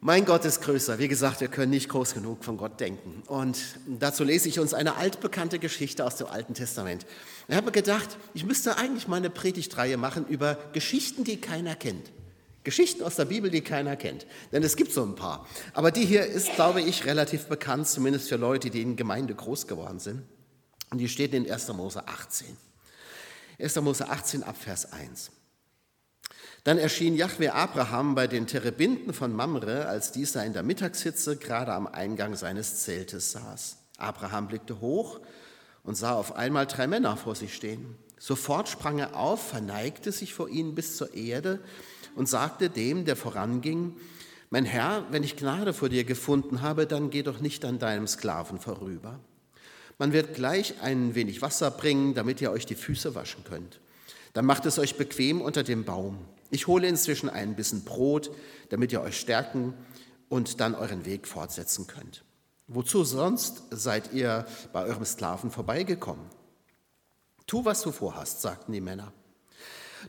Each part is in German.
Mein Gott ist größer. Wie gesagt, wir können nicht groß genug von Gott denken. Und dazu lese ich uns eine altbekannte Geschichte aus dem Alten Testament. Ich habe gedacht, ich müsste eigentlich mal eine Predigtreihe machen über Geschichten, die keiner kennt. Geschichten aus der Bibel, die keiner kennt. Denn es gibt so ein paar. Aber die hier ist, glaube ich, relativ bekannt, zumindest für Leute, die in Gemeinde groß geworden sind. Und die steht in 1. Mose 18. 1. Mose 18 ab Vers 1. Dann erschien Jahwe Abraham bei den Terebinden von Mamre, als dieser in der Mittagshitze gerade am Eingang seines Zeltes saß. Abraham blickte hoch und sah auf einmal drei Männer vor sich stehen. Sofort sprang er auf, verneigte sich vor ihnen bis zur Erde und sagte dem, der voranging, mein Herr, wenn ich Gnade vor dir gefunden habe, dann geh doch nicht an deinem Sklaven vorüber. Man wird gleich ein wenig Wasser bringen, damit ihr euch die Füße waschen könnt. Dann macht es euch bequem unter dem Baum. Ich hole inzwischen ein bisschen Brot, damit ihr euch stärken und dann euren Weg fortsetzen könnt. Wozu sonst seid ihr bei eurem Sklaven vorbeigekommen? Tu, was du vorhast, sagten die Männer.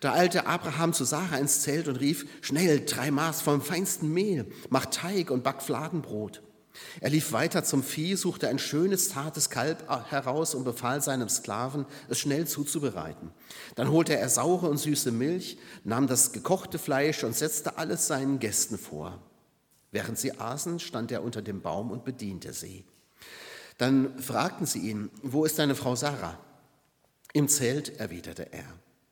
Da eilte Abraham zu Sarah ins Zelt und rief, schnell, drei Maß vom feinsten Mehl, mach Teig und back Fladenbrot. Er lief weiter zum Vieh, suchte ein schönes, zartes Kalb heraus und befahl seinem Sklaven, es schnell zuzubereiten. Dann holte er saure und süße Milch, nahm das gekochte Fleisch und setzte alles seinen Gästen vor. Während sie aßen, stand er unter dem Baum und bediente sie. Dann fragten sie ihn, wo ist deine Frau Sarah? Im Zelt, erwiderte er.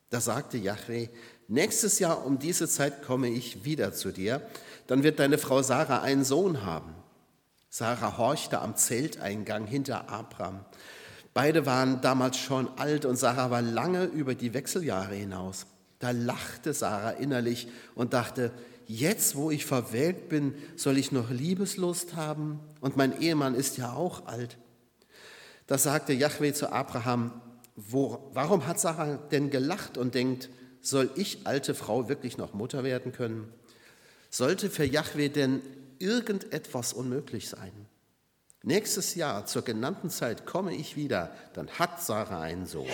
Da sagte Yahweh, nächstes Jahr um diese Zeit komme ich wieder zu dir, dann wird deine Frau Sarah einen Sohn haben. Sarah horchte am Zelteingang hinter Abraham. Beide waren damals schon alt und Sarah war lange über die Wechseljahre hinaus. Da lachte Sarah innerlich und dachte, jetzt wo ich verwelkt bin, soll ich noch Liebeslust haben und mein Ehemann ist ja auch alt. Da sagte Yahweh zu Abraham, wo, warum hat Sarah denn gelacht und denkt, soll ich, alte Frau, wirklich noch Mutter werden können? Sollte für Yahweh denn irgendetwas unmöglich sein. Nächstes Jahr zur genannten Zeit komme ich wieder, dann hat Sarah einen Sohn.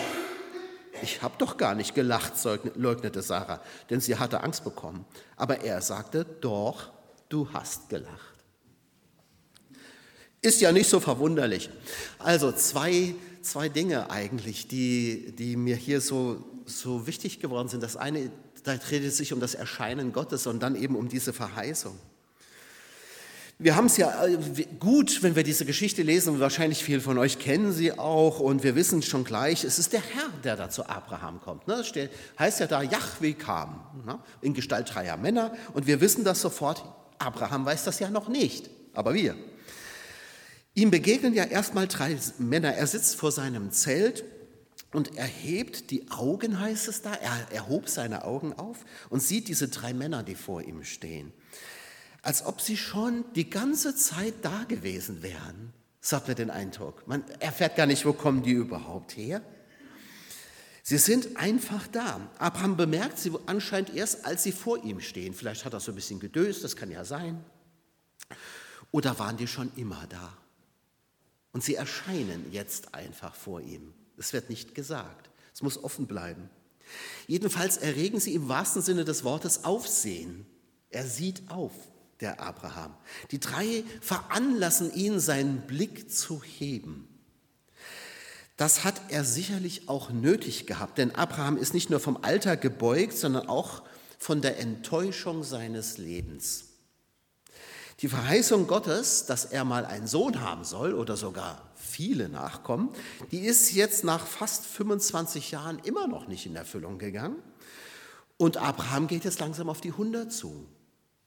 Ich habe doch gar nicht gelacht, leugnete Sarah, denn sie hatte Angst bekommen. Aber er sagte, doch, du hast gelacht. Ist ja nicht so verwunderlich. Also zwei, zwei Dinge eigentlich, die, die mir hier so, so wichtig geworden sind. Das eine, da dreht es sich um das Erscheinen Gottes und dann eben um diese Verheißung. Wir haben es ja äh, gut, wenn wir diese Geschichte lesen, und wahrscheinlich viele von euch kennen sie auch und wir wissen schon gleich, es ist der Herr, der da zu Abraham kommt. Das ne? heißt ja da, Yahweh kam ne? in Gestalt dreier Männer und wir wissen das sofort, Abraham weiß das ja noch nicht, aber wir. Ihm begegnen ja erstmal drei Männer, er sitzt vor seinem Zelt und er hebt die Augen, heißt es da, er erhob seine Augen auf und sieht diese drei Männer, die vor ihm stehen als ob sie schon die ganze Zeit da gewesen wären, so hat den Eindruck. Man erfährt gar nicht, wo kommen die überhaupt her. Sie sind einfach da. Abraham bemerkt sie anscheinend erst, als sie vor ihm stehen. Vielleicht hat er so ein bisschen gedöst, das kann ja sein. Oder waren die schon immer da? Und sie erscheinen jetzt einfach vor ihm. Es wird nicht gesagt. Es muss offen bleiben. Jedenfalls erregen sie im wahrsten Sinne des Wortes Aufsehen. Er sieht auf der Abraham. Die drei veranlassen ihn, seinen Blick zu heben. Das hat er sicherlich auch nötig gehabt, denn Abraham ist nicht nur vom Alter gebeugt, sondern auch von der Enttäuschung seines Lebens. Die Verheißung Gottes, dass er mal einen Sohn haben soll oder sogar viele Nachkommen, die ist jetzt nach fast 25 Jahren immer noch nicht in Erfüllung gegangen. Und Abraham geht jetzt langsam auf die 100 zu.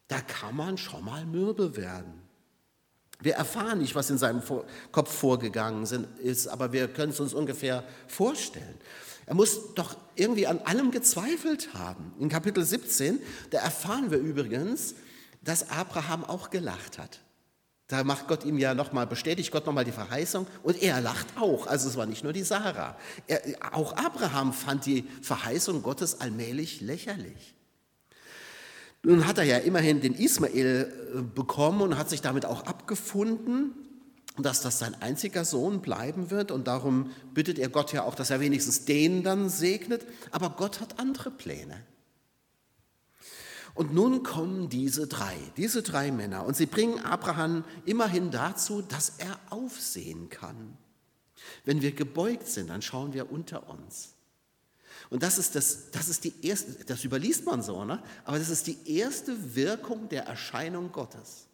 Da kann man schon mal mürbe werden. Wir erfahren nicht, was in seinem Kopf vorgegangen ist, aber wir können es uns ungefähr vorstellen. Er muss doch irgendwie an allem gezweifelt haben. In Kapitel 17, da erfahren wir übrigens, dass Abraham auch gelacht hat. Da macht Gott ihm ja nochmal, bestätigt Gott nochmal die Verheißung und er lacht auch. Also es war nicht nur die Sarah. Er, auch Abraham fand die Verheißung Gottes allmählich lächerlich. Nun hat er ja immerhin den Ismael äh, bekommen und hat sich damit auch abgefunden, dass das sein einziger Sohn bleiben wird. Und darum bittet er Gott ja auch, dass er wenigstens den dann segnet. Aber Gott hat andere Pläne. Und nun kommen diese drei, diese drei Männer, und sie bringen Abraham immerhin dazu, dass er aufsehen kann. Wenn wir gebeugt sind, dann schauen wir unter uns. Und das ist, das, das ist die erste, das überliest man so, ne? aber das ist die erste Wirkung der Erscheinung Gottes,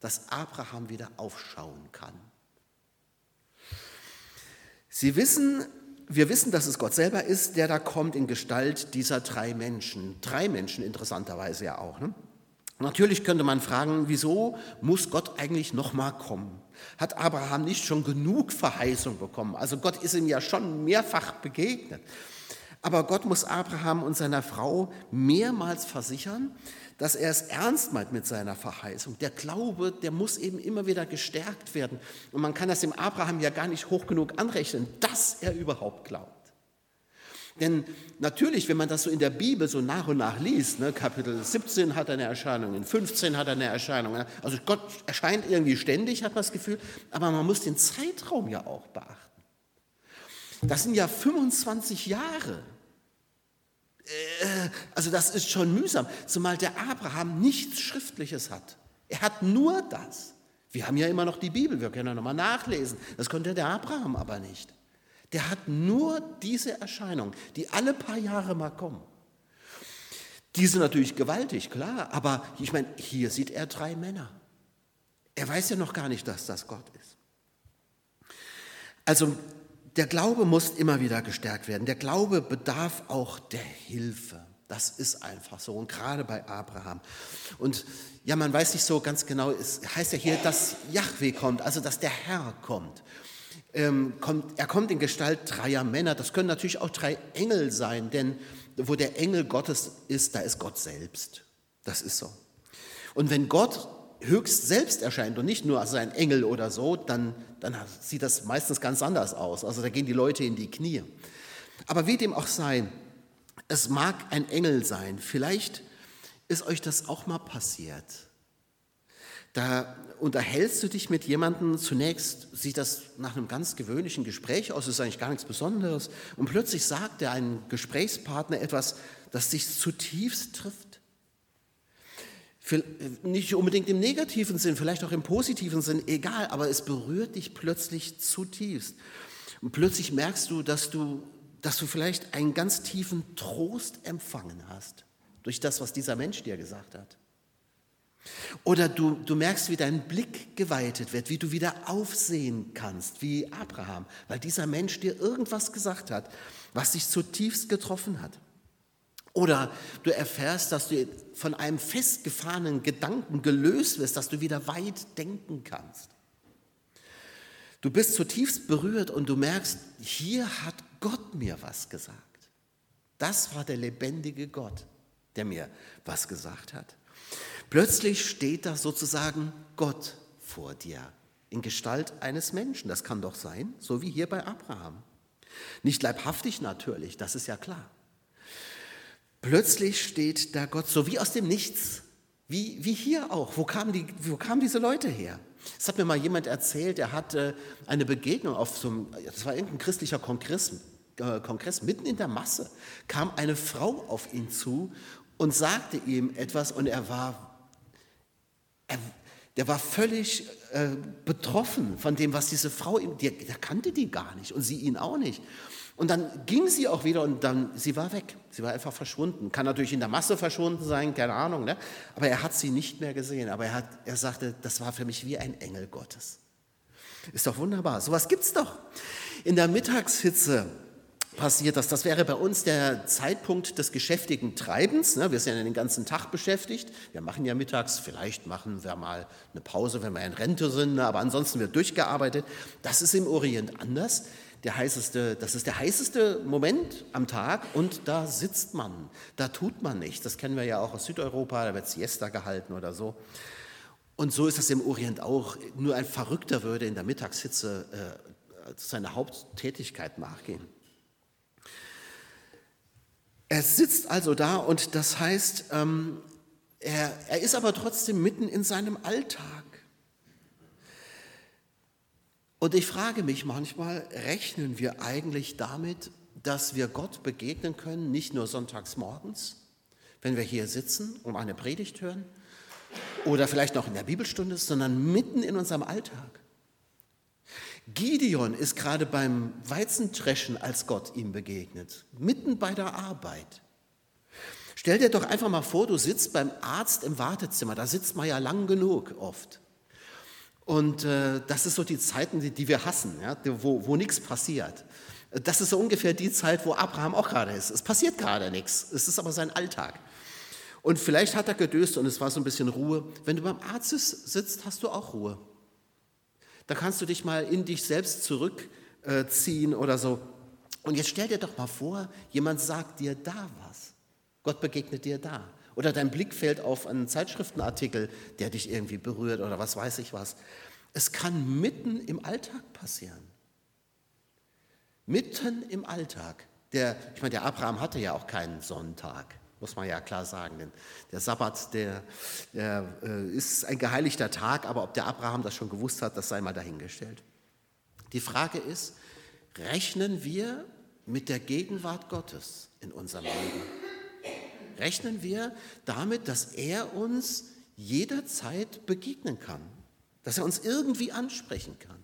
dass Abraham wieder aufschauen kann. Sie wissen, wir wissen, dass es Gott selber ist, der da kommt in Gestalt dieser drei Menschen. Drei Menschen interessanterweise ja auch. Ne? Natürlich könnte man fragen, wieso muss Gott eigentlich nochmal kommen? Hat Abraham nicht schon genug Verheißung bekommen? Also Gott ist ihm ja schon mehrfach begegnet. Aber Gott muss Abraham und seiner Frau mehrmals versichern, dass er es ernst meint mit seiner Verheißung. Der Glaube, der muss eben immer wieder gestärkt werden. Und man kann das dem Abraham ja gar nicht hoch genug anrechnen, dass er überhaupt glaubt. Denn natürlich, wenn man das so in der Bibel so nach und nach liest, ne, Kapitel 17 hat eine Erscheinung, in 15 hat er eine Erscheinung, also Gott erscheint irgendwie ständig, hat man das Gefühl, aber man muss den Zeitraum ja auch beachten. Das sind ja 25 Jahre. Äh, also das ist schon mühsam, zumal der Abraham nichts Schriftliches hat. Er hat nur das. Wir haben ja immer noch die Bibel, wir können ja nochmal nachlesen. Das konnte der Abraham aber nicht. Der hat nur diese Erscheinung, die alle paar Jahre mal kommen. Die sind natürlich gewaltig, klar, aber ich meine, hier sieht er drei Männer. Er weiß ja noch gar nicht, dass das Gott ist. Also der Glaube muss immer wieder gestärkt werden. Der Glaube bedarf auch der Hilfe. Das ist einfach so. Und gerade bei Abraham. Und ja, man weiß nicht so ganz genau, es heißt ja hier, dass Yahweh kommt, also dass der Herr kommt. Ähm, kommt. Er kommt in Gestalt dreier Männer. Das können natürlich auch drei Engel sein, denn wo der Engel Gottes ist, da ist Gott selbst. Das ist so. Und wenn Gott höchst selbst erscheint und nicht nur als ein Engel oder so, dann, dann sieht das meistens ganz anders aus. Also da gehen die Leute in die Knie. Aber wie dem auch sei, es mag ein Engel sein. Vielleicht ist euch das auch mal passiert. Da unterhältst du dich mit jemandem, zunächst sieht das nach einem ganz gewöhnlichen Gespräch aus, ist eigentlich gar nichts Besonderes, und plötzlich sagt der ein Gesprächspartner etwas, das dich zutiefst trifft. Nicht unbedingt im negativen Sinn, vielleicht auch im positiven Sinn, egal, aber es berührt dich plötzlich zutiefst. Und plötzlich merkst du, dass du, dass du vielleicht einen ganz tiefen Trost empfangen hast durch das, was dieser Mensch dir gesagt hat. Oder du, du merkst, wie dein Blick geweitet wird, wie du wieder aufsehen kannst, wie Abraham, weil dieser Mensch dir irgendwas gesagt hat, was dich zutiefst getroffen hat. Oder du erfährst, dass du von einem festgefahrenen Gedanken gelöst wirst, dass du wieder weit denken kannst. Du bist zutiefst berührt und du merkst, hier hat Gott mir was gesagt. Das war der lebendige Gott, der mir was gesagt hat. Plötzlich steht da sozusagen Gott vor dir in Gestalt eines Menschen. Das kann doch sein, so wie hier bei Abraham. Nicht leibhaftig natürlich, das ist ja klar. Plötzlich steht da Gott so wie aus dem Nichts, wie, wie hier auch. Wo kamen, die, wo kamen diese Leute her? Es hat mir mal jemand erzählt, er hatte eine Begegnung auf so einem, das war irgendein christlicher Kongress, äh, Kongress, mitten in der Masse kam eine Frau auf ihn zu und sagte ihm etwas und er war, er, der war völlig äh, betroffen von dem, was diese Frau ihm, der, der kannte die gar nicht und sie ihn auch nicht. Und dann ging sie auch wieder und dann, sie war weg. Sie war einfach verschwunden. Kann natürlich in der Masse verschwunden sein, keine Ahnung. Ne? Aber er hat sie nicht mehr gesehen. Aber er, hat, er sagte, das war für mich wie ein Engel Gottes. Ist doch wunderbar. Sowas gibt es doch. In der Mittagshitze passiert das. Das wäre bei uns der Zeitpunkt des geschäftigen Treibens. Ne? Wir sind ja den ganzen Tag beschäftigt. Wir machen ja mittags, vielleicht machen wir mal eine Pause, wenn wir in Rente sind, ne? aber ansonsten wird durchgearbeitet. Das ist im Orient anders der heißeste, das ist der heißeste Moment am Tag und da sitzt man, da tut man nichts. Das kennen wir ja auch aus Südeuropa, da wird Siesta gehalten oder so. Und so ist es im Orient auch. Nur ein Verrückter würde in der Mittagshitze äh, seiner Haupttätigkeit nachgehen. Er sitzt also da und das heißt, ähm, er, er ist aber trotzdem mitten in seinem Alltag. Und ich frage mich manchmal, rechnen wir eigentlich damit, dass wir Gott begegnen können, nicht nur sonntags morgens, wenn wir hier sitzen und eine Predigt hören oder vielleicht noch in der Bibelstunde, sondern mitten in unserem Alltag. Gideon ist gerade beim Weizentreschen, als Gott ihm begegnet, mitten bei der Arbeit. Stell dir doch einfach mal vor, du sitzt beim Arzt im Wartezimmer, da sitzt man ja lang genug oft. Und äh, das ist so die Zeiten, die, die wir hassen, ja, wo, wo nichts passiert. Das ist so ungefähr die Zeit, wo Abraham auch gerade ist. Es passiert gerade nichts, es ist aber sein Alltag. Und vielleicht hat er gedöst und es war so ein bisschen Ruhe. Wenn du beim Arzt sitzt, hast du auch Ruhe. Da kannst du dich mal in dich selbst zurückziehen oder so. Und jetzt stell dir doch mal vor, jemand sagt dir da was. Gott begegnet dir da. Oder dein Blick fällt auf einen Zeitschriftenartikel, der dich irgendwie berührt oder was weiß ich was. Es kann mitten im Alltag passieren. Mitten im Alltag. Der, ich meine, der Abraham hatte ja auch keinen Sonntag muss man ja klar sagen. Denn der Sabbat, der, der äh, ist ein geheiligter Tag, aber ob der Abraham das schon gewusst hat, das sei mal dahingestellt. Die Frage ist, rechnen wir mit der Gegenwart Gottes in unserem Leben? Rechnen wir damit, dass er uns jederzeit begegnen kann, dass er uns irgendwie ansprechen kann?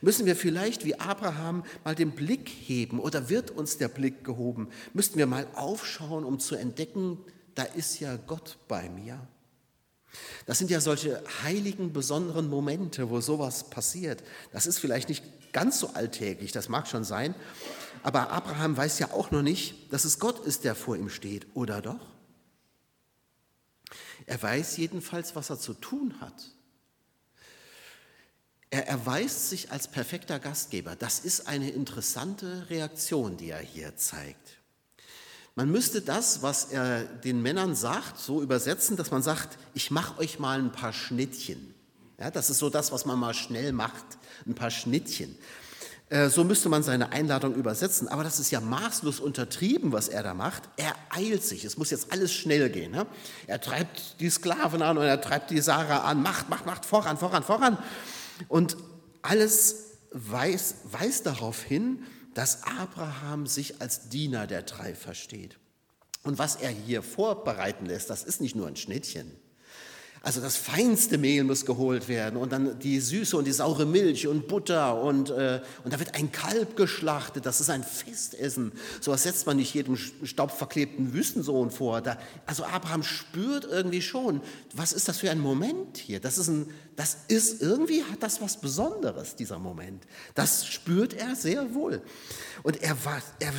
Müssen wir vielleicht wie Abraham mal den Blick heben oder wird uns der Blick gehoben? Müssten wir mal aufschauen, um zu entdecken, da ist ja Gott bei mir. Das sind ja solche heiligen, besonderen Momente, wo sowas passiert. Das ist vielleicht nicht ganz so alltäglich, das mag schon sein, aber Abraham weiß ja auch noch nicht, dass es Gott ist, der vor ihm steht, oder doch? Er weiß jedenfalls, was er zu tun hat. Er erweist sich als perfekter Gastgeber. Das ist eine interessante Reaktion, die er hier zeigt. Man müsste das, was er den Männern sagt, so übersetzen, dass man sagt, ich mache euch mal ein paar Schnittchen. Ja, das ist so das, was man mal schnell macht, ein paar Schnittchen. Äh, so müsste man seine Einladung übersetzen. Aber das ist ja maßlos untertrieben, was er da macht. Er eilt sich. Es muss jetzt alles schnell gehen. Ne? Er treibt die Sklaven an und er treibt die Sarah an. Macht, macht, macht, voran, voran, voran. Und alles weist, weist darauf hin, dass Abraham sich als Diener der drei versteht. Und was er hier vorbereiten lässt, das ist nicht nur ein Schnittchen. Also das feinste Mehl muss geholt werden und dann die süße und die saure Milch und Butter und, äh, und da wird ein Kalb geschlachtet. Das ist ein Festessen. So was setzt man nicht jedem staubverklebten Wüstensohn vor. Da, also Abraham spürt irgendwie schon, was ist das für ein Moment hier? Das ist, ein, das ist irgendwie hat das was Besonderes, dieser Moment. Das spürt er sehr wohl. Und er, war, er,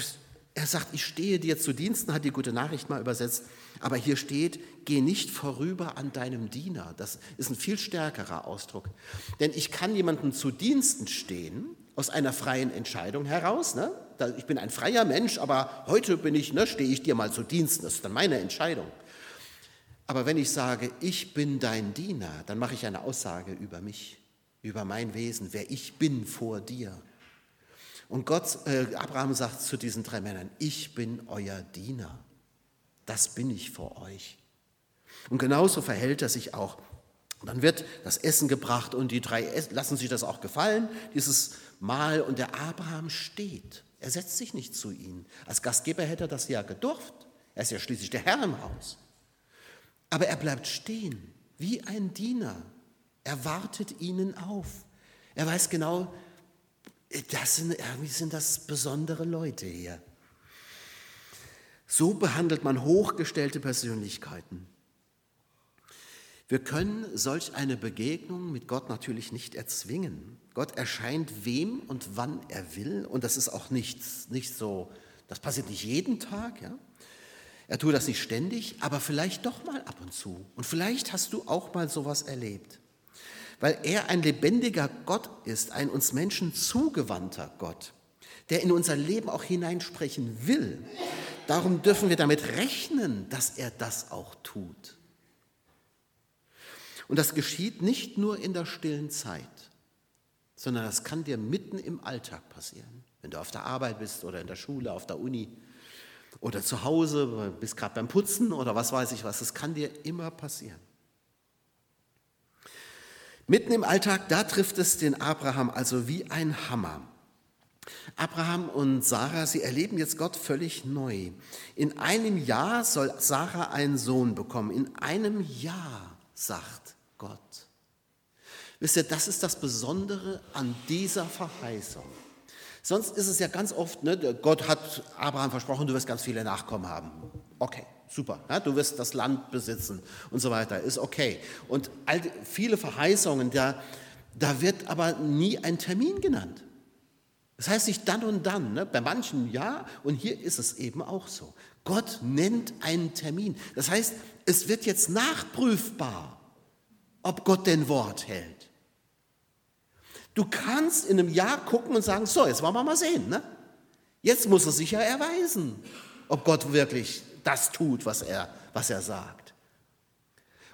er sagt, ich stehe dir zu Diensten, hat die gute Nachricht mal übersetzt. Aber hier steht, geh nicht vorüber an deinem Diener. Das ist ein viel stärkerer Ausdruck. Denn ich kann jemandem zu Diensten stehen, aus einer freien Entscheidung heraus. Ne? Ich bin ein freier Mensch, aber heute bin ich, ne, stehe ich dir mal zu Diensten. Das ist dann meine Entscheidung. Aber wenn ich sage, ich bin dein Diener, dann mache ich eine Aussage über mich, über mein Wesen, wer ich bin vor dir. Und Gott, äh, Abraham sagt zu diesen drei Männern, ich bin euer Diener das bin ich vor euch. Und genauso verhält er sich auch. dann wird das Essen gebracht und die drei lassen sich das auch gefallen, dieses Mahl. Und der Abraham steht. Er setzt sich nicht zu ihnen. Als Gastgeber hätte er das ja gedurft. Er ist ja schließlich der Herr im Haus. Aber er bleibt stehen, wie ein Diener. Er wartet ihnen auf. Er weiß genau, das sind, irgendwie sind das besondere Leute hier. So behandelt man hochgestellte Persönlichkeiten. Wir können solch eine Begegnung mit Gott natürlich nicht erzwingen. Gott erscheint wem und wann er will und das ist auch nicht, nicht so, das passiert nicht jeden Tag. Ja? Er tut das nicht ständig, aber vielleicht doch mal ab und zu. Und vielleicht hast du auch mal sowas erlebt. Weil er ein lebendiger Gott ist, ein uns Menschen zugewandter Gott, der in unser Leben auch hineinsprechen will. Darum dürfen wir damit rechnen, dass er das auch tut. Und das geschieht nicht nur in der stillen Zeit, sondern das kann dir mitten im Alltag passieren. Wenn du auf der Arbeit bist oder in der Schule, auf der Uni oder zu Hause, bist gerade beim Putzen oder was weiß ich was, das kann dir immer passieren. Mitten im Alltag, da trifft es den Abraham also wie ein Hammer. Abraham und Sarah, sie erleben jetzt Gott völlig neu. In einem Jahr soll Sarah einen Sohn bekommen. In einem Jahr, sagt Gott. Wisst ihr, das ist das Besondere an dieser Verheißung. Sonst ist es ja ganz oft, ne, Gott hat Abraham versprochen, du wirst ganz viele Nachkommen haben. Okay, super. Ja, du wirst das Land besitzen und so weiter. Ist okay. Und viele Verheißungen, da, da wird aber nie ein Termin genannt. Das heißt nicht dann und dann, ne? bei manchen ja, und hier ist es eben auch so. Gott nennt einen Termin. Das heißt, es wird jetzt nachprüfbar, ob Gott den Wort hält. Du kannst in einem Jahr gucken und sagen, so, jetzt wollen wir mal sehen. Ne? Jetzt muss er sich ja erweisen, ob Gott wirklich das tut, was er, was er sagt.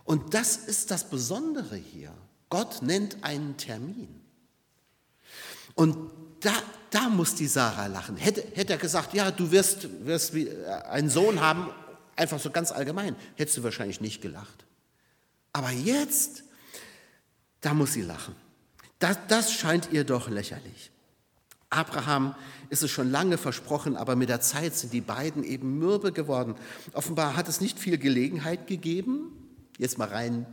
Und das ist das Besondere hier. Gott nennt einen Termin. Und da, da muss die Sarah lachen. Hätte, hätte er gesagt, ja, du wirst, wirst einen Sohn haben, einfach so ganz allgemein, hättest du wahrscheinlich nicht gelacht. Aber jetzt, da muss sie lachen. Das, das scheint ihr doch lächerlich. Abraham ist es schon lange versprochen, aber mit der Zeit sind die beiden eben mürbe geworden. Offenbar hat es nicht viel Gelegenheit gegeben, jetzt mal rein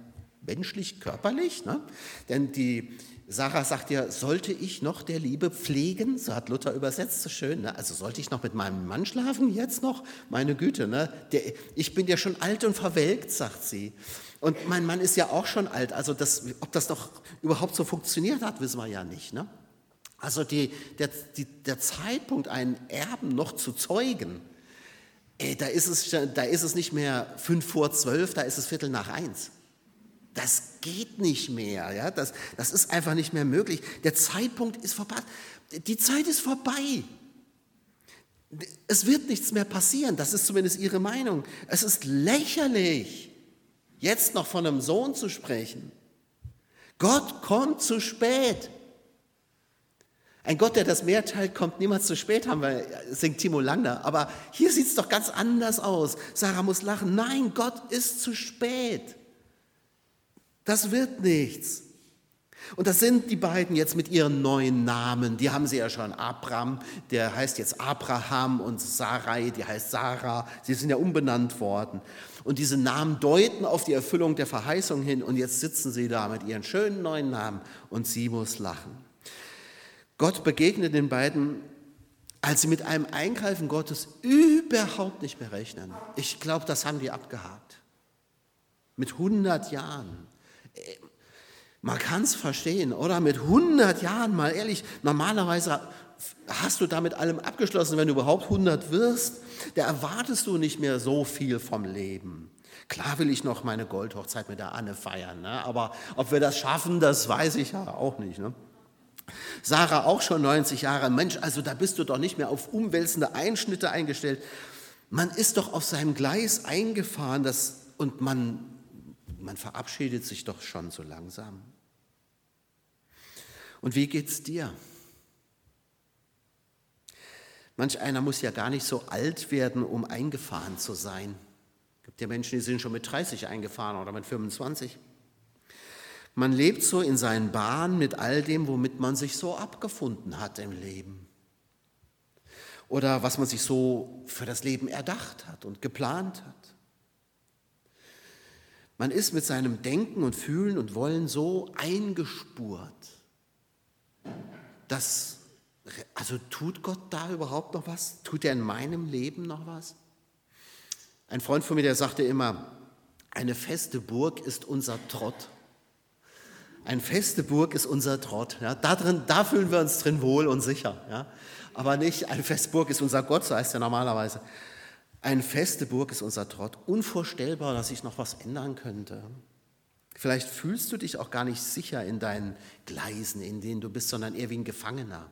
menschlich, körperlich, ne? denn die Sarah sagt ja, sollte ich noch der Liebe pflegen? So hat Luther übersetzt, so schön. Ne? Also sollte ich noch mit meinem Mann schlafen? Jetzt noch? Meine Güte, ne? Der, ich bin ja schon alt und verwelkt, sagt sie. Und mein Mann ist ja auch schon alt. Also das, ob das noch überhaupt so funktioniert hat, wissen wir ja nicht. Ne? Also die, der, die, der Zeitpunkt, einen Erben noch zu zeugen, ey, da, ist es, da ist es nicht mehr fünf vor zwölf, da ist es Viertel nach eins. Das geht nicht mehr. Ja? Das, das ist einfach nicht mehr möglich. Der Zeitpunkt ist vorbei. Die Zeit ist vorbei. Es wird nichts mehr passieren. Das ist zumindest Ihre Meinung. Es ist lächerlich, jetzt noch von einem Sohn zu sprechen. Gott kommt zu spät. Ein Gott, der das Meer teilt, kommt niemals zu spät, haben wir, singt Timo Langner. Aber hier sieht es doch ganz anders aus. Sarah muss lachen. Nein, Gott ist zu spät. Das wird nichts. Und das sind die beiden jetzt mit ihren neuen Namen. Die haben sie ja schon. Abram, der heißt jetzt Abraham und Sarai, die heißt Sarah. Sie sind ja umbenannt worden. Und diese Namen deuten auf die Erfüllung der Verheißung hin. Und jetzt sitzen sie da mit ihren schönen neuen Namen und sie muss lachen. Gott begegnet den beiden, als sie mit einem Eingreifen Gottes überhaupt nicht mehr rechnen. Ich glaube, das haben die abgehakt. Mit 100 Jahren. Man kann es verstehen, oder? Mit 100 Jahren, mal ehrlich, normalerweise hast du damit allem abgeschlossen, wenn du überhaupt 100 wirst, da erwartest du nicht mehr so viel vom Leben. Klar will ich noch meine Goldhochzeit mit der Anne feiern, ne? aber ob wir das schaffen, das weiß ich ja auch nicht. Ne? Sarah auch schon 90 Jahre, Mensch, also da bist du doch nicht mehr auf umwälzende Einschnitte eingestellt. Man ist doch auf seinem Gleis eingefahren das, und man man verabschiedet sich doch schon so langsam. Und wie geht's dir? Manch einer muss ja gar nicht so alt werden, um eingefahren zu sein. Es gibt ja Menschen, die sind schon mit 30 eingefahren oder mit 25. Man lebt so in seinen Bahnen mit all dem, womit man sich so abgefunden hat im Leben. Oder was man sich so für das Leben erdacht hat und geplant hat. Man ist mit seinem Denken und Fühlen und Wollen so eingespurt, dass, also tut Gott da überhaupt noch was? Tut er in meinem Leben noch was? Ein Freund von mir, der sagte immer, eine feste Burg ist unser Trott. Eine feste Burg ist unser Trott. Ja, da, drin, da fühlen wir uns drin wohl und sicher. Ja. Aber nicht, eine feste Burg ist unser Gott, so heißt er normalerweise. Eine feste Burg ist unser Trott. Unvorstellbar, dass sich noch was ändern könnte. Vielleicht fühlst du dich auch gar nicht sicher in deinen Gleisen, in denen du bist, sondern eher wie ein Gefangener.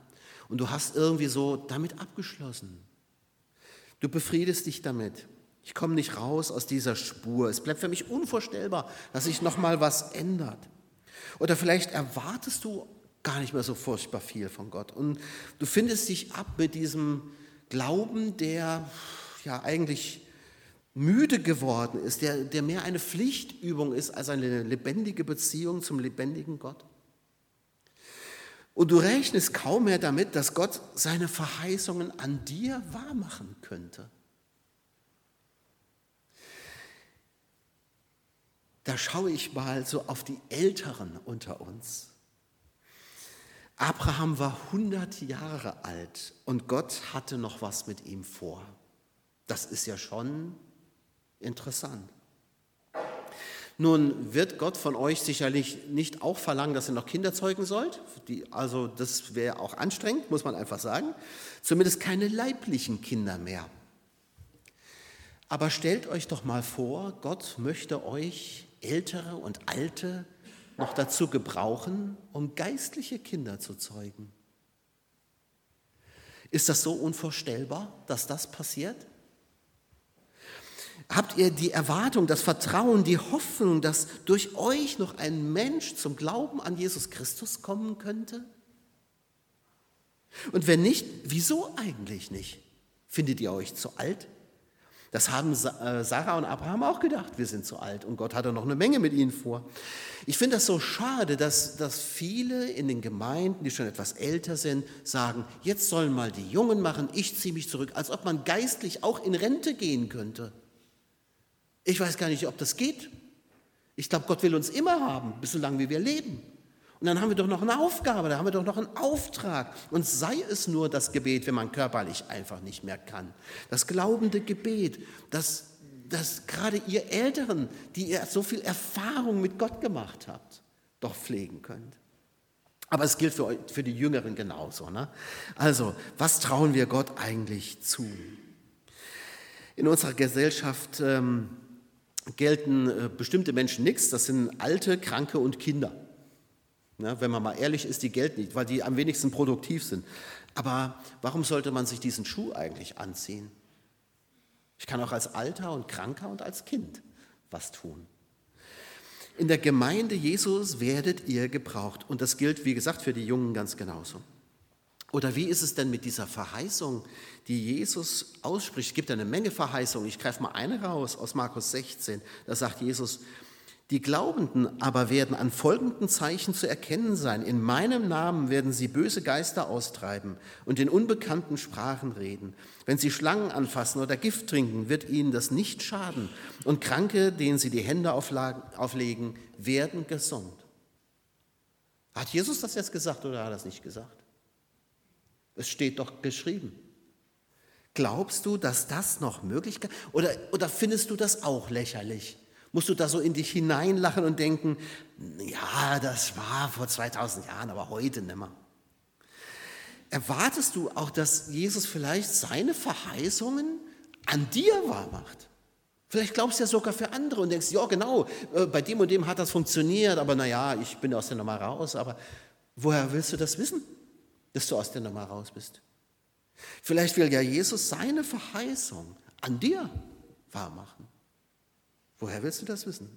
Und du hast irgendwie so damit abgeschlossen. Du befriedest dich damit. Ich komme nicht raus aus dieser Spur. Es bleibt für mich unvorstellbar, dass sich noch mal was ändert. Oder vielleicht erwartest du gar nicht mehr so furchtbar viel von Gott und du findest dich ab mit diesem Glauben, der ja eigentlich müde geworden ist, der, der mehr eine Pflichtübung ist als eine lebendige Beziehung zum lebendigen Gott. Und du rechnest kaum mehr damit, dass Gott seine Verheißungen an dir wahrmachen könnte. Da schaue ich mal so auf die Älteren unter uns. Abraham war 100 Jahre alt und Gott hatte noch was mit ihm vor. Das ist ja schon interessant. Nun wird Gott von euch sicherlich nicht auch verlangen, dass ihr noch Kinder zeugen sollt. Die, also das wäre auch anstrengend, muss man einfach sagen. Zumindest keine leiblichen Kinder mehr. Aber stellt euch doch mal vor, Gott möchte euch Ältere und Alte noch dazu gebrauchen, um geistliche Kinder zu zeugen. Ist das so unvorstellbar, dass das passiert? Habt ihr die Erwartung, das Vertrauen, die Hoffnung, dass durch euch noch ein Mensch zum Glauben an Jesus Christus kommen könnte? Und wenn nicht, wieso eigentlich nicht? Findet ihr euch zu alt? Das haben äh, Sarah und Abraham auch gedacht, wir sind zu alt und Gott hatte noch eine Menge mit ihnen vor. Ich finde das so schade, dass, dass viele in den Gemeinden, die schon etwas älter sind, sagen, jetzt sollen mal die Jungen machen, ich ziehe mich zurück, als ob man geistlich auch in Rente gehen könnte. Ich weiß gar nicht, ob das geht. Ich glaube, Gott will uns immer haben, bis so lange wie wir leben. Und dann haben wir doch noch eine Aufgabe, da haben wir doch noch einen Auftrag. Und sei es nur das Gebet, wenn man körperlich einfach nicht mehr kann. Das glaubende Gebet, das, das gerade ihr Älteren, die ihr so viel Erfahrung mit Gott gemacht habt, doch pflegen könnt. Aber es gilt für, für die Jüngeren genauso. Ne? Also, was trauen wir Gott eigentlich zu? In unserer Gesellschaft ähm, gelten äh, bestimmte Menschen nichts, das sind Alte, Kranke und Kinder. Ja, wenn man mal ehrlich ist, die gelten nicht, weil die am wenigsten produktiv sind. Aber warum sollte man sich diesen Schuh eigentlich anziehen? Ich kann auch als Alter und Kranker und als Kind was tun. In der Gemeinde Jesus werdet ihr gebraucht. Und das gilt, wie gesagt, für die Jungen ganz genauso. Oder wie ist es denn mit dieser Verheißung, die Jesus ausspricht? Es gibt eine Menge Verheißungen. Ich greife mal eine raus aus Markus 16. Da sagt Jesus, die Glaubenden aber werden an folgenden Zeichen zu erkennen sein. In meinem Namen werden sie böse Geister austreiben und in unbekannten Sprachen reden. Wenn sie Schlangen anfassen oder Gift trinken, wird ihnen das nicht schaden. Und Kranke, denen sie die Hände auflegen, werden gesund. Hat Jesus das jetzt gesagt oder hat er das nicht gesagt? Es steht doch geschrieben. Glaubst du, dass das noch möglich ist? Oder, oder findest du das auch lächerlich? Musst du da so in dich hineinlachen und denken, ja, das war vor 2000 Jahren, aber heute nicht mehr. Erwartest du auch, dass Jesus vielleicht seine Verheißungen an dir wahr macht? Vielleicht glaubst du ja sogar für andere und denkst, ja genau, äh, bei dem und dem hat das funktioniert, aber naja, ich bin aus der Nummer raus. Aber woher willst du das wissen? Dass du aus der Nummer raus bist. Vielleicht will ja Jesus seine Verheißung an dir wahrmachen. Woher willst du das wissen?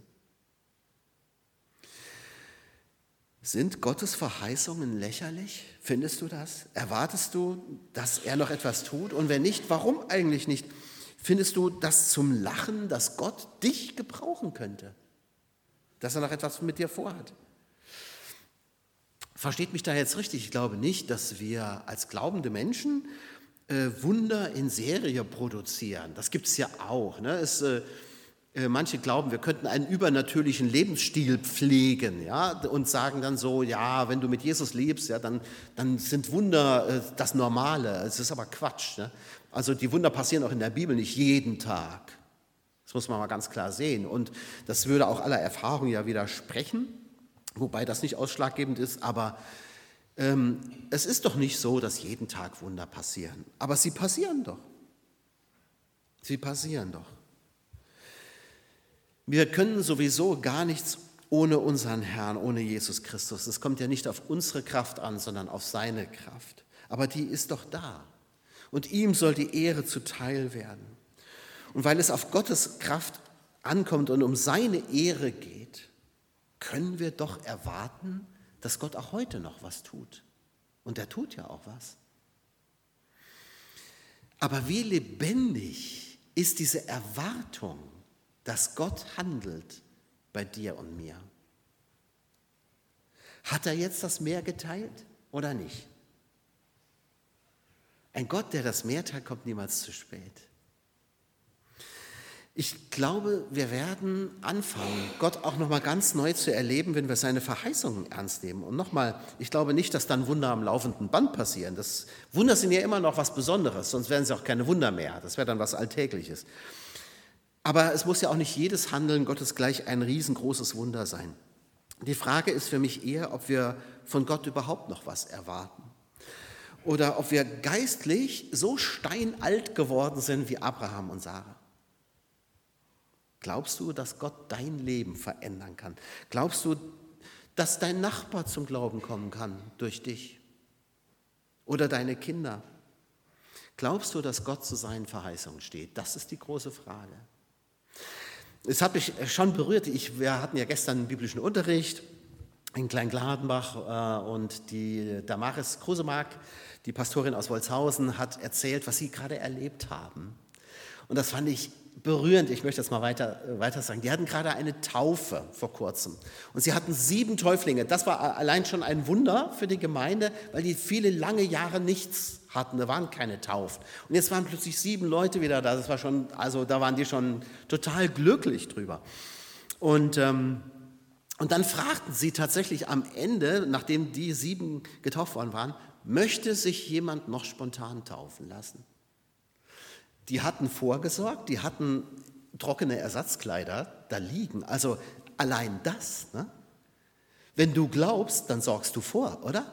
Sind Gottes Verheißungen lächerlich? Findest du das? Erwartest du, dass er noch etwas tut? Und wenn nicht, warum eigentlich nicht? Findest du das zum Lachen, dass Gott dich gebrauchen könnte? Dass er noch etwas mit dir vorhat? Versteht mich da jetzt richtig, ich glaube nicht, dass wir als glaubende Menschen äh, Wunder in Serie produzieren. Das gibt es ja auch. Ne? Es, äh, äh, manche glauben, wir könnten einen übernatürlichen Lebensstil pflegen ja? und sagen dann so, ja, wenn du mit Jesus lebst, ja, dann, dann sind Wunder äh, das Normale. Es ist aber Quatsch. Ne? Also die Wunder passieren auch in der Bibel nicht jeden Tag. Das muss man mal ganz klar sehen. Und das würde auch aller Erfahrung ja widersprechen wobei das nicht ausschlaggebend ist, aber ähm, es ist doch nicht so, dass jeden Tag Wunder passieren, aber sie passieren doch. Sie passieren doch. Wir können sowieso gar nichts ohne unseren Herrn, ohne Jesus Christus. Es kommt ja nicht auf unsere Kraft an, sondern auf seine Kraft. Aber die ist doch da. Und ihm soll die Ehre zuteil werden. Und weil es auf Gottes Kraft ankommt und um seine Ehre geht, können wir doch erwarten, dass Gott auch heute noch was tut. Und er tut ja auch was. Aber wie lebendig ist diese Erwartung, dass Gott handelt bei dir und mir? Hat er jetzt das Meer geteilt? oder nicht? Ein Gott, der das Meer teilt, kommt niemals zu spät. Ich glaube, wir werden anfangen, Gott auch nochmal ganz neu zu erleben, wenn wir seine Verheißungen ernst nehmen. Und nochmal, ich glaube nicht, dass dann Wunder am laufenden Band passieren. Das Wunder sind ja immer noch was Besonderes, sonst wären sie auch keine Wunder mehr. Das wäre dann was Alltägliches. Aber es muss ja auch nicht jedes Handeln Gottes gleich ein riesengroßes Wunder sein. Die Frage ist für mich eher, ob wir von Gott überhaupt noch was erwarten. Oder ob wir geistlich so steinalt geworden sind wie Abraham und Sarah. Glaubst du, dass Gott dein Leben verändern kann? Glaubst du, dass dein Nachbar zum Glauben kommen kann durch dich? Oder deine Kinder? Glaubst du, dass Gott zu seinen Verheißungen steht? Das ist die große Frage. Es hat mich schon berührt. Ich, wir hatten ja gestern einen biblischen Unterricht in Kleingladenbach äh, und die Damaris Krusemark, die Pastorin aus Wolzhausen, hat erzählt, was sie gerade erlebt haben. Und das fand ich berührend, ich möchte das mal weiter, äh, weiter sagen. Die hatten gerade eine Taufe vor kurzem und sie hatten sieben Täuflinge. Das war allein schon ein Wunder für die Gemeinde, weil die viele lange Jahre nichts hatten. Da waren keine Taufen. Und jetzt waren plötzlich sieben Leute wieder da. Das war schon, also da waren die schon total glücklich drüber. Und, ähm, und dann fragten sie tatsächlich am Ende, nachdem die sieben getauft worden waren, möchte sich jemand noch spontan taufen lassen? Die hatten vorgesorgt, die hatten trockene Ersatzkleider da liegen. Also allein das. Ne? Wenn du glaubst, dann sorgst du vor, oder?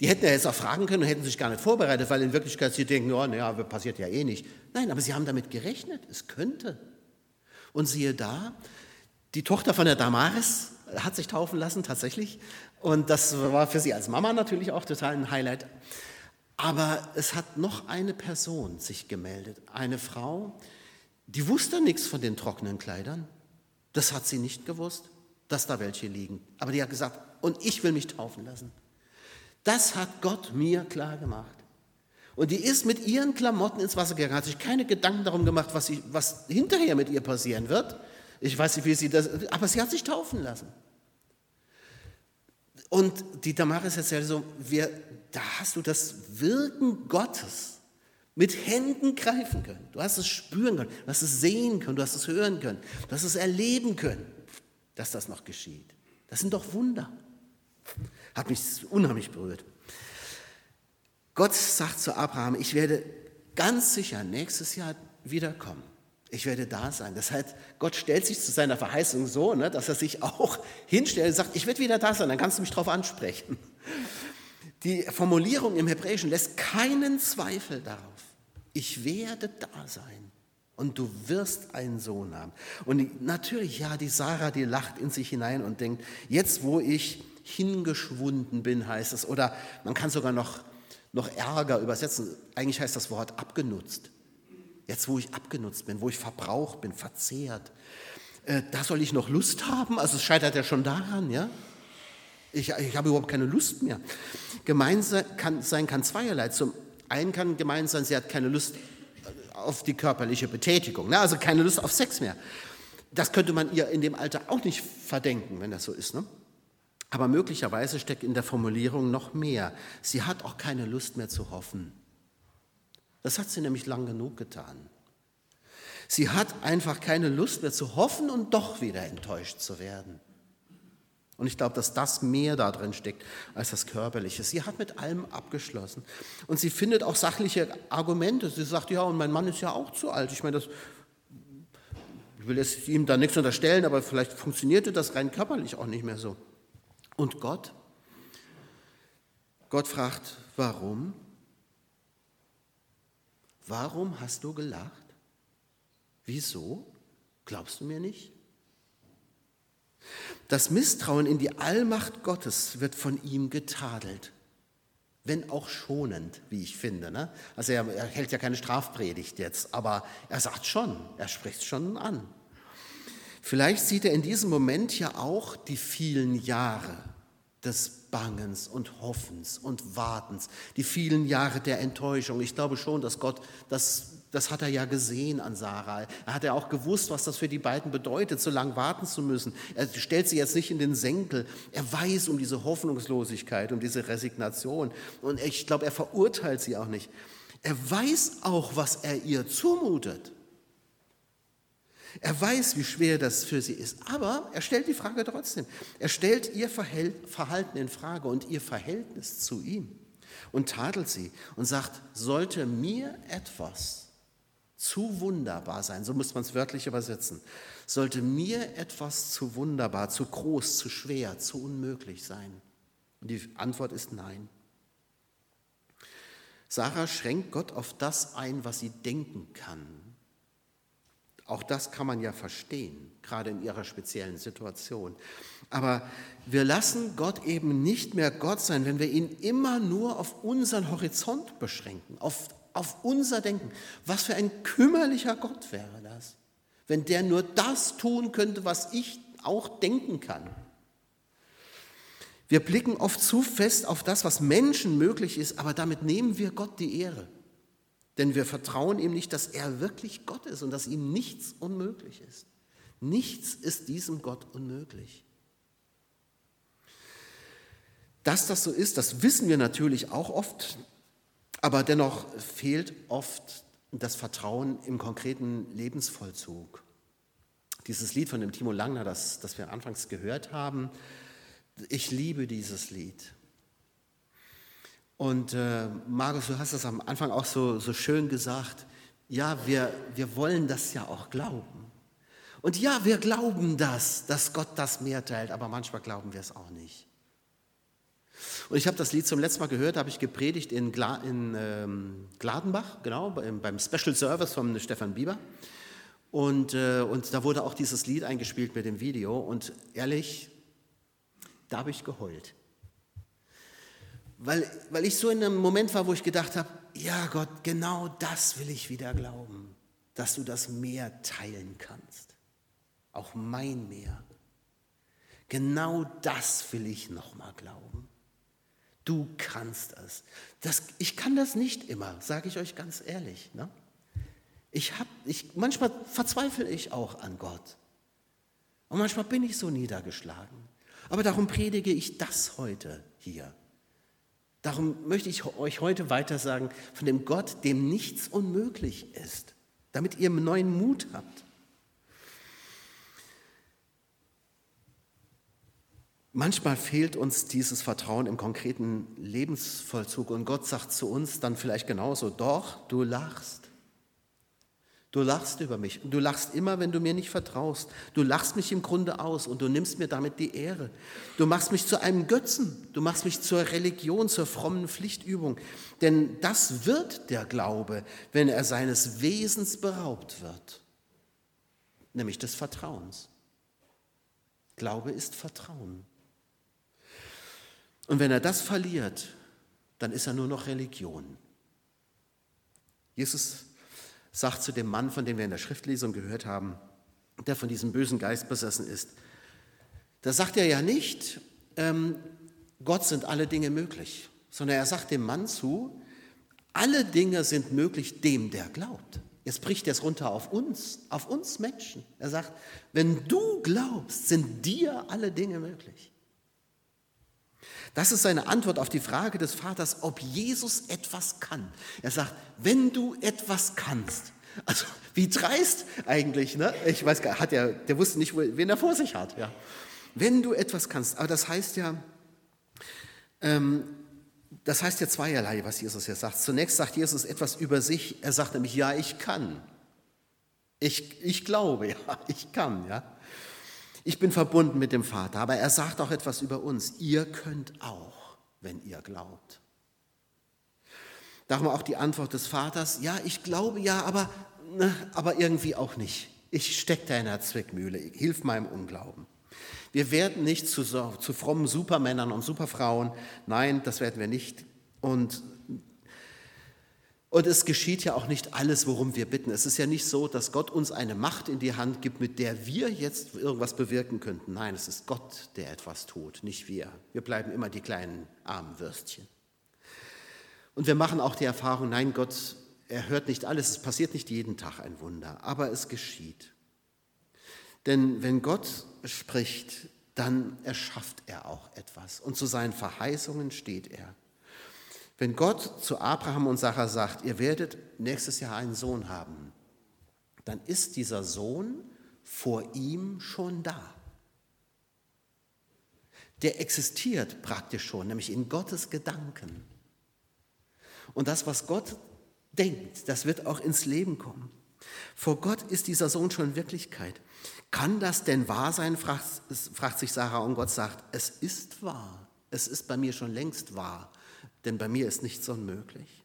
Die hätten ja jetzt auch fragen können und hätten sich gar nicht vorbereitet, weil in Wirklichkeit sie denken, oh, naja, passiert ja eh nicht. Nein, aber sie haben damit gerechnet, es könnte. Und siehe da, die Tochter von der Damaris hat sich taufen lassen, tatsächlich. Und das war für sie als Mama natürlich auch total ein Highlight. Aber es hat noch eine Person sich gemeldet, eine Frau, die wusste nichts von den trockenen Kleidern. Das hat sie nicht gewusst, dass da welche liegen. Aber die hat gesagt, und ich will mich taufen lassen. Das hat Gott mir klar gemacht. Und die ist mit ihren Klamotten ins Wasser gegangen, hat sich keine Gedanken darum gemacht, was, sie, was hinterher mit ihr passieren wird. Ich weiß nicht, wie sie das, aber sie hat sich taufen lassen. Und die Damaris erzählt so, wir, da hast du das Wirken Gottes mit Händen greifen können. Du hast es spüren können, du hast es sehen können, du hast es hören können, du hast es erleben können, dass das noch geschieht. Das sind doch Wunder. Hat mich unheimlich berührt. Gott sagt zu Abraham, ich werde ganz sicher nächstes Jahr wiederkommen. Ich werde da sein. Das heißt, Gott stellt sich zu seiner Verheißung so, ne, dass er sich auch hinstellt und sagt, ich werde wieder da sein, dann kannst du mich darauf ansprechen. Die Formulierung im Hebräischen lässt keinen Zweifel darauf. Ich werde da sein und du wirst einen Sohn haben. Und natürlich, ja, die Sarah, die lacht in sich hinein und denkt, jetzt wo ich hingeschwunden bin, heißt es, oder man kann sogar noch, noch Ärger übersetzen, eigentlich heißt das Wort abgenutzt. Jetzt, wo ich abgenutzt bin, wo ich verbraucht bin, verzehrt, äh, da soll ich noch Lust haben? Also es scheitert ja schon daran, ja? Ich, ich habe überhaupt keine Lust mehr. Gemein sein kann, sein kann zweierlei. Zum einen kann gemein sein, sie hat keine Lust äh, auf die körperliche Betätigung, ne? also keine Lust auf Sex mehr. Das könnte man ihr in dem Alter auch nicht verdenken, wenn das so ist. Ne? Aber möglicherweise steckt in der Formulierung noch mehr. Sie hat auch keine Lust mehr zu hoffen. Das hat sie nämlich lang genug getan. Sie hat einfach keine Lust mehr zu hoffen und doch wieder enttäuscht zu werden. Und ich glaube, dass das mehr da drin steckt als das Körperliche. Sie hat mit allem abgeschlossen. Und sie findet auch sachliche Argumente. Sie sagt, ja, und mein Mann ist ja auch zu alt. Ich meine, das, ich will jetzt ihm da nichts unterstellen, aber vielleicht funktionierte das rein körperlich auch nicht mehr so. Und Gott? Gott fragt, warum? Warum hast du gelacht? Wieso? Glaubst du mir nicht? Das Misstrauen in die Allmacht Gottes wird von ihm getadelt, wenn auch schonend, wie ich finde. Ne? Also er, er hält ja keine Strafpredigt jetzt, aber er sagt schon, er spricht schon an. Vielleicht sieht er in diesem Moment ja auch die vielen Jahre des Bangens und Hoffens und Wartens, die vielen Jahre der Enttäuschung. Ich glaube schon, dass Gott das, Das hat er ja gesehen an Sarah. Er hat ja auch gewusst, was das für die beiden bedeutet, so lange warten zu müssen. Er stellt sie jetzt nicht in den Senkel. Er weiß um diese Hoffnungslosigkeit, um diese Resignation. Und ich glaube, er verurteilt sie auch nicht. Er weiß auch, was er ihr zumutet. Er weiß, wie schwer das für sie ist, aber er stellt die Frage trotzdem. Er stellt ihr Verhalten in Frage und ihr Verhältnis zu ihm und tadelt sie und sagt, sollte mir etwas zu wunderbar sein, so muss man es wörtlich übersetzen, sollte mir etwas zu wunderbar, zu groß, zu schwer, zu unmöglich sein? Und die Antwort ist nein. Sarah schränkt Gott auf das ein, was sie denken kann. Auch das kann man ja verstehen, gerade in ihrer speziellen Situation. Aber wir lassen Gott eben nicht mehr Gott sein, wenn wir ihn immer nur auf unseren Horizont beschränken, auf, auf unser Denken. Was für ein kümmerlicher Gott wäre das, wenn der nur das tun könnte, was ich auch denken kann. Wir blicken oft zu fest auf das, was Menschen möglich ist, aber damit nehmen wir Gott die Ehre. Denn wir vertrauen ihm nicht, dass er wirklich Gott ist und dass ihm nichts unmöglich ist. Nichts ist diesem Gott unmöglich. Dass das so ist, das wissen wir natürlich auch oft, aber dennoch fehlt oft das Vertrauen im konkreten Lebensvollzug. Dieses Lied von dem Timo Langner, das, das wir anfangs gehört haben, ich liebe dieses Lied. Und äh, Markus, du hast das am Anfang auch so, so schön gesagt. Ja, wir, wir wollen das ja auch glauben. Und ja, wir glauben das, dass Gott das mehr teilt, aber manchmal glauben wir es auch nicht. Und ich habe das Lied zum letzten Mal gehört, habe ich gepredigt in, Gla in ähm, Gladenbach, genau, beim, beim, Special Service von Stefan Bieber. Und, äh, und da wurde auch dieses Lied eingespielt mit dem Video. Und ehrlich, da habe ich geheult weil, weil ich so in einem Moment war, wo ich gedacht habe, ja Gott, genau das will ich wieder glauben, dass du das Meer teilen kannst, auch mein Meer. Genau das will ich nochmal glauben. Du kannst es. Das, ich kann das nicht immer, sage ich euch ganz ehrlich. Ne? Ich hab, ich, manchmal verzweifle ich auch an Gott. Und manchmal bin ich so niedergeschlagen. Aber darum predige ich das heute hier. Darum möchte ich euch heute weiter sagen von dem Gott, dem nichts unmöglich ist, damit ihr neuen Mut habt. Manchmal fehlt uns dieses Vertrauen im konkreten Lebensvollzug und Gott sagt zu uns dann vielleicht genauso, doch, du lachst. Du lachst über mich. Du lachst immer, wenn du mir nicht vertraust. Du lachst mich im Grunde aus und du nimmst mir damit die Ehre. Du machst mich zu einem Götzen. Du machst mich zur Religion, zur frommen Pflichtübung. Denn das wird der Glaube, wenn er seines Wesens beraubt wird, nämlich des Vertrauens. Glaube ist Vertrauen. Und wenn er das verliert, dann ist er nur noch Religion. Jesus sagt zu dem Mann, von dem wir in der Schriftlesung gehört haben, der von diesem bösen Geist besessen ist, da sagt er ja nicht, ähm, Gott sind alle Dinge möglich, sondern er sagt dem Mann zu, alle Dinge sind möglich dem, der glaubt. Jetzt bricht er es runter auf uns, auf uns Menschen. Er sagt, wenn du glaubst, sind dir alle Dinge möglich. Das ist seine Antwort auf die Frage des Vaters, ob Jesus etwas kann. Er sagt, wenn du etwas kannst, also wie dreist eigentlich, ne? Ich weiß gar hat er, der wusste nicht, wen er vor sich hat, ja. Wenn du etwas kannst, aber das heißt ja, ähm, das heißt ja zweierlei, was Jesus hier sagt. Zunächst sagt Jesus etwas über sich. Er sagt nämlich, ja, ich kann. Ich, ich glaube, ja, ich kann, ja. Ich bin verbunden mit dem Vater, aber er sagt auch etwas über uns. Ihr könnt auch, wenn ihr glaubt. Darum auch die Antwort des Vaters, ja, ich glaube ja, aber, ne, aber irgendwie auch nicht. Ich stecke da in der Zwickmühle, hilf meinem Unglauben. Wir werden nicht zu, zu frommen Supermännern und Superfrauen, nein, das werden wir nicht. Und und es geschieht ja auch nicht alles, worum wir bitten. Es ist ja nicht so, dass Gott uns eine Macht in die Hand gibt, mit der wir jetzt irgendwas bewirken könnten. Nein, es ist Gott, der etwas tut, nicht wir. Wir bleiben immer die kleinen armen Würstchen. Und wir machen auch die Erfahrung, nein, Gott er hört nicht alles, es passiert nicht jeden Tag ein Wunder, aber es geschieht. Denn wenn Gott spricht, dann erschafft er auch etwas und zu seinen Verheißungen steht er. Wenn Gott zu Abraham und Sarah sagt, ihr werdet nächstes Jahr einen Sohn haben, dann ist dieser Sohn vor ihm schon da. Der existiert praktisch schon, nämlich in Gottes Gedanken. Und das, was Gott denkt, das wird auch ins Leben kommen. Vor Gott ist dieser Sohn schon Wirklichkeit. Kann das denn wahr sein, fragt, fragt sich Sarah und Gott sagt, es ist wahr. Es ist bei mir schon längst wahr, denn bei mir ist nichts unmöglich.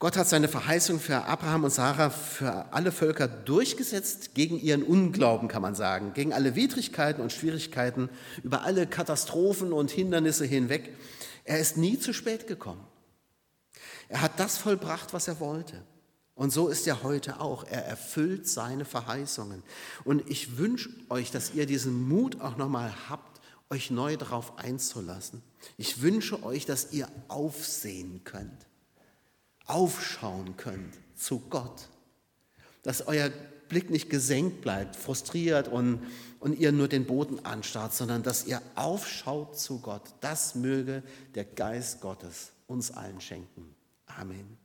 Gott hat seine Verheißung für Abraham und Sarah für alle Völker durchgesetzt, gegen ihren Unglauben kann man sagen, gegen alle Widrigkeiten und Schwierigkeiten, über alle Katastrophen und Hindernisse hinweg. Er ist nie zu spät gekommen. Er hat das vollbracht, was er wollte. Und so ist er heute auch. Er erfüllt seine Verheißungen. Und ich wünsche euch, dass ihr diesen Mut auch nochmal habt, euch neu darauf einzulassen. Ich wünsche euch, dass ihr aufsehen könnt, aufschauen könnt zu Gott. Dass euer Blick nicht gesenkt bleibt, frustriert und, und ihr nur den Boden anstarrt, sondern dass ihr aufschaut zu Gott. Das möge der Geist Gottes uns allen schenken. Amen.